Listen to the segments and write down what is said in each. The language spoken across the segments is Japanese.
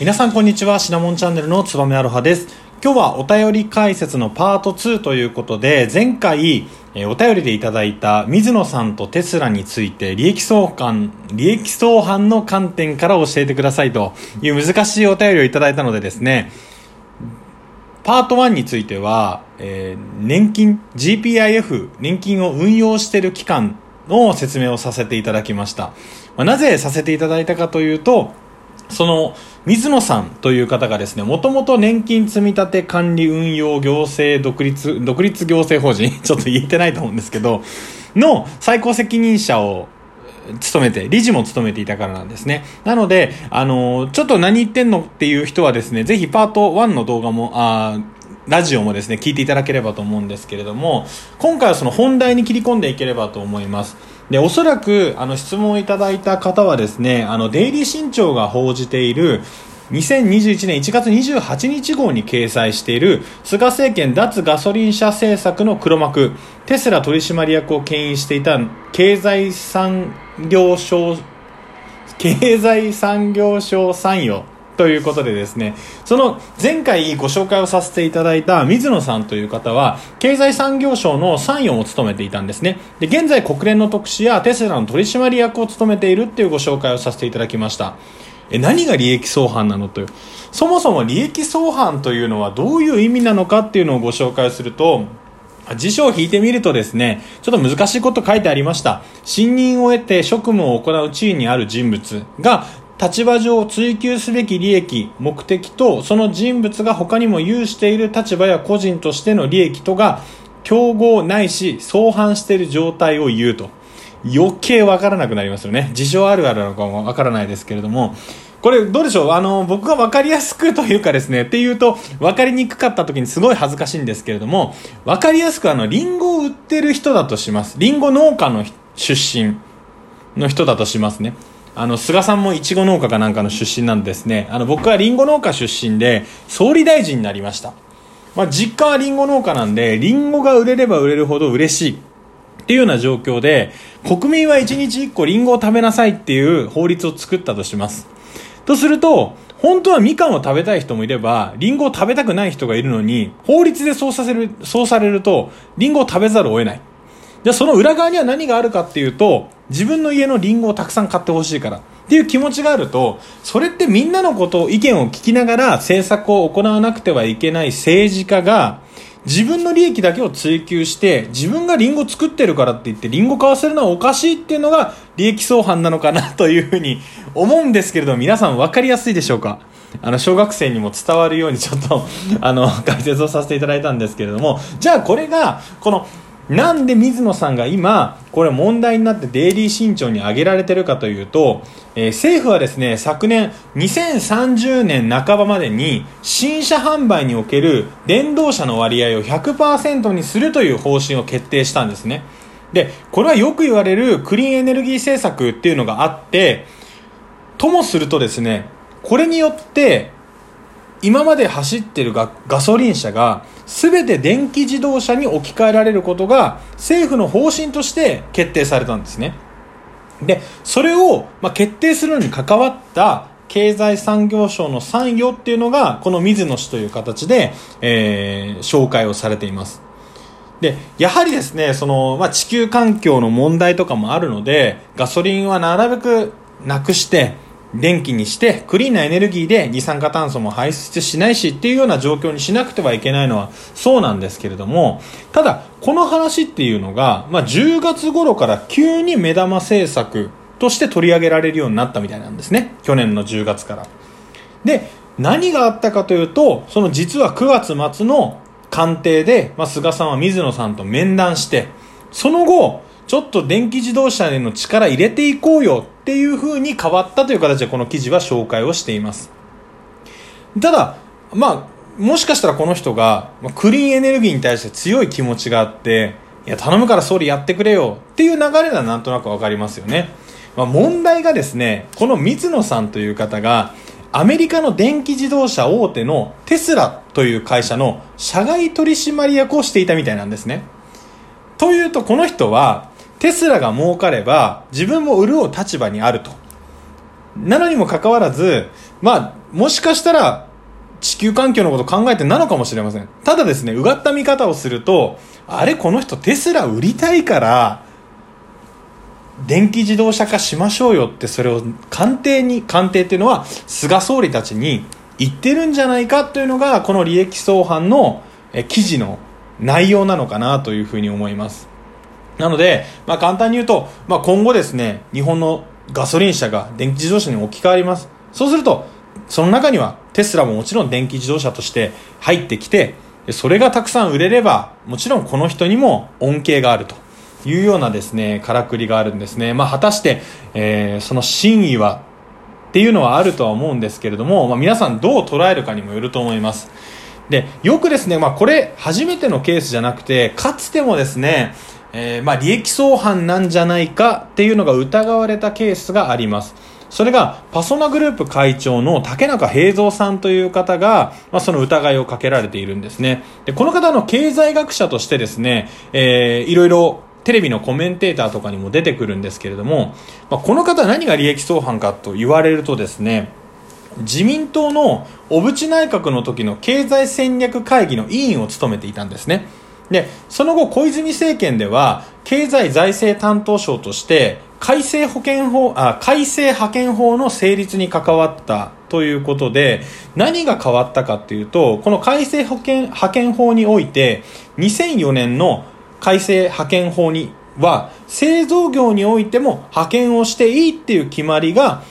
皆さんこんにちは。シナモンチャンネルのつばめアロハです。今日はお便り解説のパート2ということで前回えお便りでいただいた水野さんとテスラについて利益相関利益相反の観点から教えてくださいという難しいお便りをいただいたのでですねパート1については、えー、年金 GPIF 年金を運用している機関の説明をさせていただきました、まあ、なぜさせていただいたかというとその水野さんという方がですね、もともと年金積立管理運用行政独立、独立行政法人、ちょっと言えてないと思うんですけど、の最高責任者を務めて、理事も務めていたからなんですね。なので、あの、ちょっと何言ってんのっていう人はですね、ぜひパート1の動画も、あラジオもですね、聞いていただければと思うんですけれども、今回はその本題に切り込んでいければと思います。で、おそらく、あの、質問をいただいた方はですね、あの、デイリー新潮が報じている、2021年1月28日号に掲載している菅政権脱ガソリン車政策の黒幕テスラ取締役を牽引していた経済産業省経済産業省参与ということでですね、その前回ご紹介をさせていただいた水野さんという方は、経済産業省の参与を務めていたんですね。で、現在国連の特使やテスラの取締役を務めているっていうご紹介をさせていただきました。え、何が利益相反なのという。そもそも利益相反というのはどういう意味なのかっていうのをご紹介すると、辞書を引いてみるとですね、ちょっと難しいこと書いてありました。信任を得て職務を行う地位にある人物が立場上追求すべき利益、目的と、その人物が他にも有している立場や個人としての利益とが、競合ないし相反している状態を言うと。余計わからなくなりますよね。事情あるあるなのかもわからないですけれども、これどうでしょう？あの、僕がわかりやすくというかですね、っていうと、わかりにくかった時にすごい恥ずかしいんですけれども、わかりやすくあの、リンゴを売ってる人だとします。リンゴ農家の出身の人だとしますね。あの、菅さんもいちご農家かなんかの出身なんですね。あの、僕はりんご農家出身で、総理大臣になりました。まあ、実家はりんご農家なんで、りんごが売れれば売れるほど嬉しい。っていうような状況で、国民は1日1個りんごを食べなさいっていう法律を作ったとします。とすると、本当はみかんを食べたい人もいれば、りんごを食べたくない人がいるのに、法律でそうさせる、そうされると、りんごを食べざるを得ない。じゃあその裏側には何があるかっていうと、自分の家のリンゴをたくさん買ってほしいから。っていう気持ちがあると、それってみんなのことを、意見を聞きながら政策を行わなくてはいけない政治家が、自分の利益だけを追求して、自分がリンゴ作ってるからって言って、リンゴ買わせるのはおかしいっていうのが利益相反なのかなというふうに思うんですけれども、皆さん分かりやすいでしょうか？あの、小学生にも伝わるようにちょっと、あの、解説をさせていただいたんですけれども、じゃあこれが、この、なんで水野さんが今、これ問題になってデイリー新潮に挙げられてるかというと、えー、政府はですね、昨年2030年半ばまでに新車販売における電動車の割合を100%にするという方針を決定したんですね。で、これはよく言われるクリーンエネルギー政策っていうのがあって、ともするとですね、これによって今まで走ってるガガソリン車が全て電気自動車に置き換えられることが政府の方針として決定されたんですね。で、それを、まあ、決定するのに関わった経済産業省の参与っていうのが、この水野氏という形で、えー、紹介をされています。で、やはりですね、その、まあ、地球環境の問題とかもあるので、ガソリンはなるべくなくして、電気にしてクリーンなエネルギーで二酸化炭素も排出しないしっていうような状況にしなくてはいけないのはそうなんですけれどもただこの話っていうのが、まあ、10月頃から急に目玉政策として取り上げられるようになったみたいなんですね。去年の10月から。で何があったかというとその実は9月末の官邸で、まあ、菅さんは水野さんと面談してその後ちょっと電気自動車への力入れていこうよっていう風に変わったという形でこの記事は紹介をしています。ただ、まあ、もしかしたらこの人が、クリーンエネルギーに対して強い気持ちがあって、いや、頼むから総理やってくれよっていう流れはなんとなくわかりますよね。まあ、問題がですね、この水野さんという方が、アメリカの電気自動車大手のテスラという会社の社外取締役をしていたみたいなんですね。というと、この人は、テスラが儲かれば自分も潤う立場にあると。なのにもかかわらず、まあ、もしかしたら地球環境のこと考えてなのかもしれません。ただですね、うがった見方をすると、あれこの人テスラ売りたいから、電気自動車化しましょうよってそれを官邸に、官邸っていうのは菅総理たちに言ってるんじゃないかというのがこの利益相反の記事の内容なのかなというふうに思います。なので、まあ簡単に言うと、まあ今後ですね、日本のガソリン車が電気自動車に置き換わります。そうすると、その中にはテスラももちろん電気自動車として入ってきて、それがたくさん売れれば、もちろんこの人にも恩恵があるというようなですね、からくりがあるんですね。まあ、果たして、えー、その真意はっていうのはあるとは思うんですけれども、まあ、皆さんどう捉えるかにもよると思います。で、よくですね、まあ、これ初めてのケースじゃなくて、かつてもですね、えー、まあ、利益相反なんじゃないかっていうのが疑われたケースがあります。それが、パソナグループ会長の竹中平蔵さんという方が、まあ、その疑いをかけられているんですね。で、この方の経済学者としてですね、えー、いろいろテレビのコメンテーターとかにも出てくるんですけれども、まあ、この方何が利益相反かと言われるとですね、自民党の小渕内閣の時の経済戦略会議の委員を務めていたんですね。で、その後小泉政権では経済財政担当省として改正保険法、あ、改正派遣法の成立に関わったということで、何が変わったかっていうと、この改正保険、派遣法において、2004年の改正派遣法には、製造業においても派遣をしていいっていう決まりが、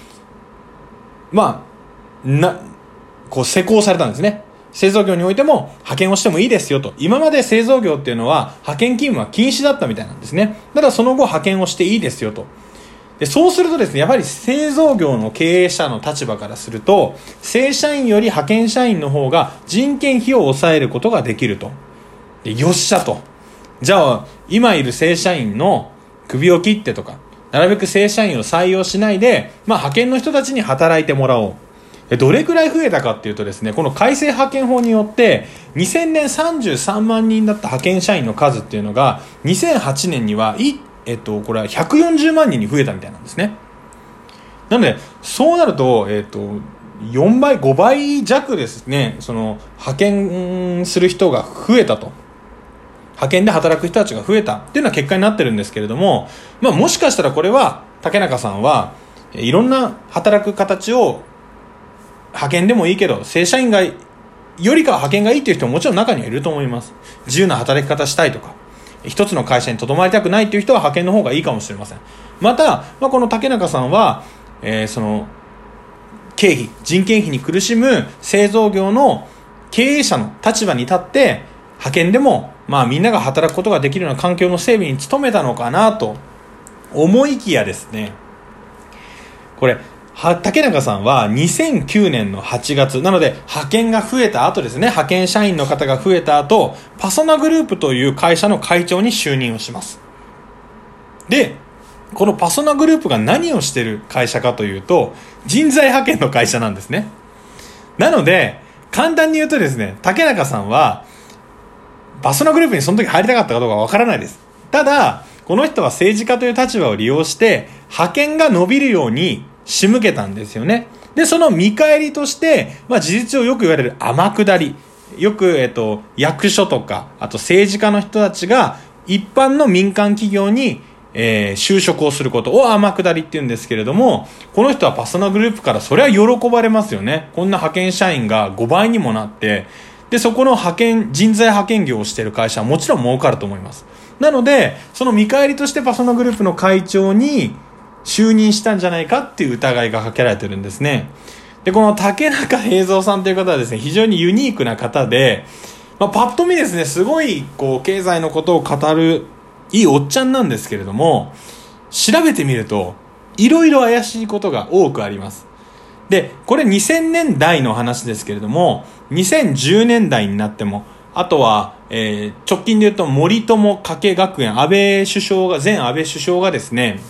まあ、な、こう施行されたんですね。製造業においても派遣をしてもいいですよと。今まで製造業っていうのは派遣勤務は禁止だったみたいなんですね。ただその後派遣をしていいですよと。で、そうするとですね、やはり製造業の経営者の立場からすると、正社員より派遣社員の方が人件費を抑えることができると。で、よっしゃと。じゃあ、今いる正社員の首を切ってとか、なるべく正社員を採用しないで、まあ派遣の人たちに働いてもらおう。どれくらい増えたかっていうとですね、この改正派遣法によって、2000年33万人だった派遣社員の数っていうのが、2008年には、い、えっと、これは140万人に増えたみたいなんですね。なので、そうなると、えっと、4倍、5倍弱ですね、その、派遣する人が増えたと。派遣で働く人たちが増えたっていうのは結果になってるんですけれども、まあもしかしたらこれは、竹中さんは、いろんな働く形を派遣でもいいけど、正社員が、よりかは派遣がいいっていう人ももちろん中にはいると思います。自由な働き方したいとか、一つの会社にとどまりたくないっていう人は派遣の方がいいかもしれません。また、まあ、この竹中さんは、えー、その、経費、人件費に苦しむ製造業の経営者の立場に立って、派遣でも、まあみんなが働くことができるような環境の整備に努めたのかなと思いきやですね、これ、は竹中さんは2009年の8月、なので派遣が増えた後ですね、派遣社員の方が増えた後、パソナグループという会社の会長に就任をします。で、このパソナグループが何をしてる会社かというと、人材派遣の会社なんですね。なので、簡単に言うとですね、竹中さんは、パソナグループにその時入りたかったかどうかわからないです。ただ、この人は政治家という立場を利用して、派遣が伸びるように仕向けたんですよね。で、その見返りとして、まあ事実上よく言われる天下り。よく、えっと、役所とか、あと政治家の人たちが、一般の民間企業に、えー、就職をすることを天下りって言うんですけれども、この人はパソナグループからそれは喜ばれますよね。こんな派遣社員が5倍にもなって、で、そこの派遣、人材派遣業をしている会社はもちろん儲かると思います。なので、その見返りとしてパソナグループの会長に、就任したんじゃないかっていう疑いがかけられてるんですね。で、この竹中平蔵さんという方はですね、非常にユニークな方で、まあ、パッと見ですね、すごい、こう、経済のことを語る、いいおっちゃんなんですけれども、調べてみると、いろいろ怪しいことが多くあります。で、これ2000年代の話ですけれども、2010年代になっても、あとは、えー、直近で言うと森友加計学園、安倍首相が、前安倍首相がですね、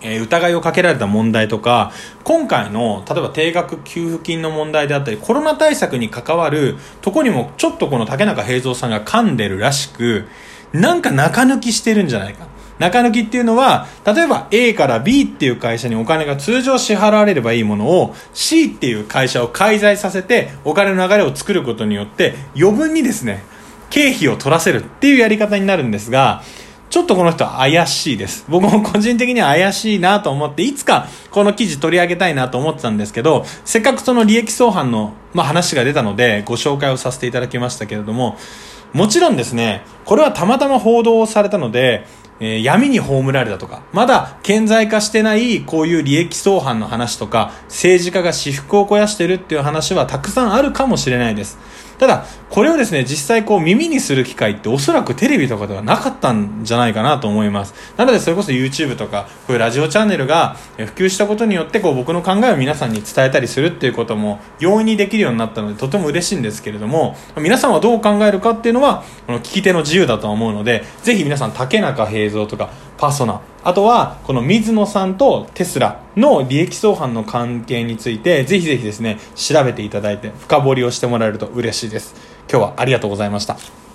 え、疑いをかけられた問題とか、今回の、例えば定額給付金の問題であったり、コロナ対策に関わるとこにも、ちょっとこの竹中平蔵さんが噛んでるらしく、なんか中抜きしてるんじゃないか。中抜きっていうのは、例えば A から B っていう会社にお金が通常支払われればいいものを C っていう会社を介在させてお金の流れを作ることによって余分にですね、経費を取らせるっていうやり方になるんですが、ちょっとこの人怪しいです。僕も個人的には怪しいなと思って、いつかこの記事取り上げたいなと思ってたんですけど、せっかくその利益相反の、まあ、話が出たので、ご紹介をさせていただきましたけれども、もちろんですね、これはたまたま報道されたので、えー、闇に葬られたとか、まだ顕在化してないこういう利益相反の話とか、政治家が私腹を肥やしてるっていう話はたくさんあるかもしれないです。ただ、これをですね、実際こう耳にする機会っておそらくテレビとかではなかったんじゃないかなと思います。なのでそれこそ YouTube とか、こういうラジオチャンネルが普及したことによってこう僕の考えを皆さんに伝えたりするっていうことも容易にできるようになったのでとても嬉しいんですけれども、皆さんはどう考えるかっていうのは、この聞き手の自由だと思うので、ぜひ皆さん竹中平蔵とかパーソナ、あとは、この水野さんとテスラの利益相反の関係について、ぜひぜひですね、調べていただいて、深掘りをしてもらえると嬉しいです。今日はありがとうございました。